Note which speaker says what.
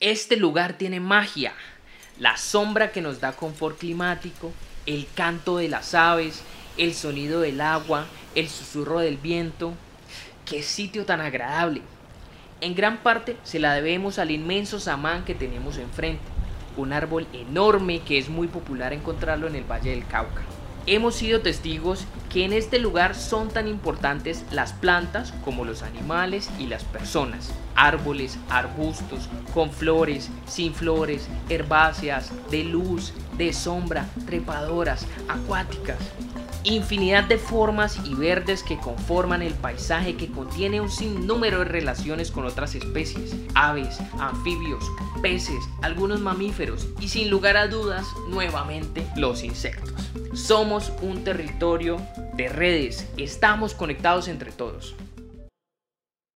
Speaker 1: Este lugar tiene magia, la sombra que nos da confort climático, el canto de las aves, el sonido del agua, el susurro del viento. ¡Qué sitio tan agradable! En gran parte se la debemos al inmenso samán que tenemos enfrente, un árbol enorme que es muy popular encontrarlo en el Valle del Cauca. Hemos sido testigos que en este lugar son tan importantes las plantas como los animales y las personas. Árboles, arbustos, con flores, sin flores, herbáceas, de luz, de sombra, trepadoras, acuáticas infinidad de formas y verdes que conforman el paisaje que contiene un sinnúmero de relaciones con otras especies, aves, anfibios, peces, algunos mamíferos y sin lugar a dudas nuevamente los insectos. Somos un territorio de redes, estamos conectados entre todos.